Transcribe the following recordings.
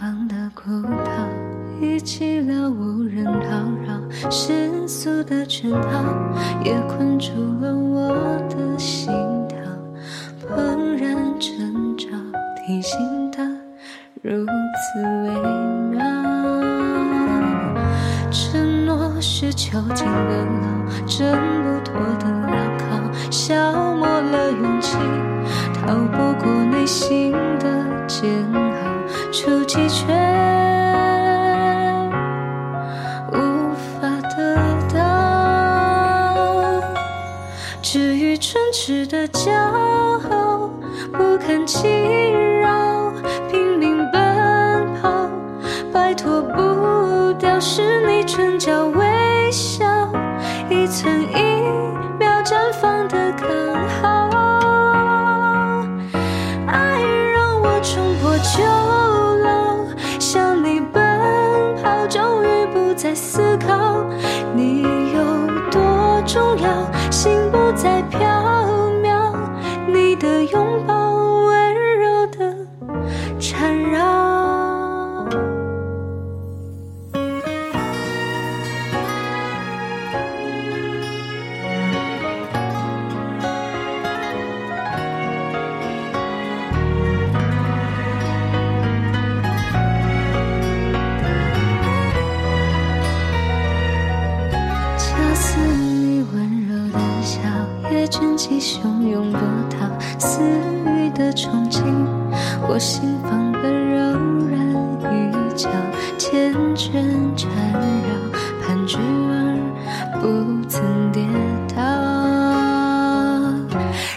旁的孤岛，已寂了无人叨扰。世俗的圈套，也困住了我的心跳。怦然挣扎，提醒的如此微妙。承诺是囚禁的牢，挣不脱的牢靠，消磨了勇气，逃不过内心的煎熬。触及却无法得到。至于唇齿的骄傲，不堪其扰，拼命奔跑，摆脱不掉是你唇角微笑，一层一秒绽放的刚于不再思考你有多重要，心不再飘渺，你的拥抱。起汹涌波涛，似雨的憧憬，我心房的柔软与角，缱绻缠绕，盘踞而不曾跌倒。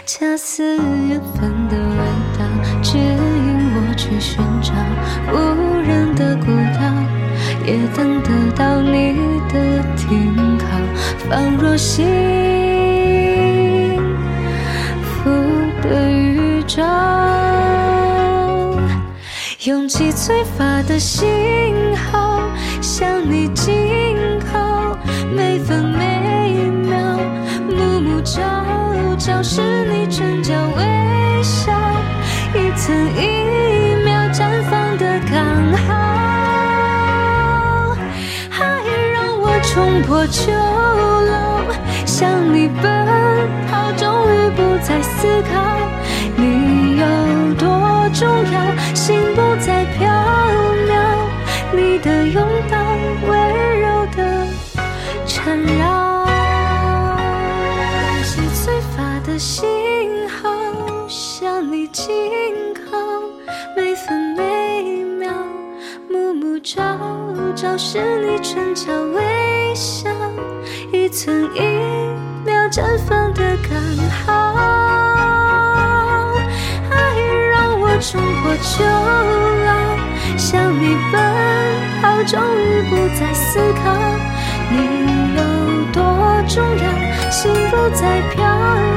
恰似缘分的味道，指引我去寻找无人的孤岛，也等得到你的停靠，仿若心预兆。勇气催发的信号，向你紧靠，每分每秒，暮暮朝朝是你唇角微笑，一层一秒绽放的刚好。爱让我冲破囚牢，向你奔跑，终于不再思考你有多重要，心不再飘渺，你的拥抱温柔的缠绕，勇气催发的信号，向你紧靠，每分每秒，暮暮朝朝是你唇角微笑，一寸一秒绽放的刚好。让我冲破囚牢，向你奔跑，终于不再思考你有多重要，心不再飘。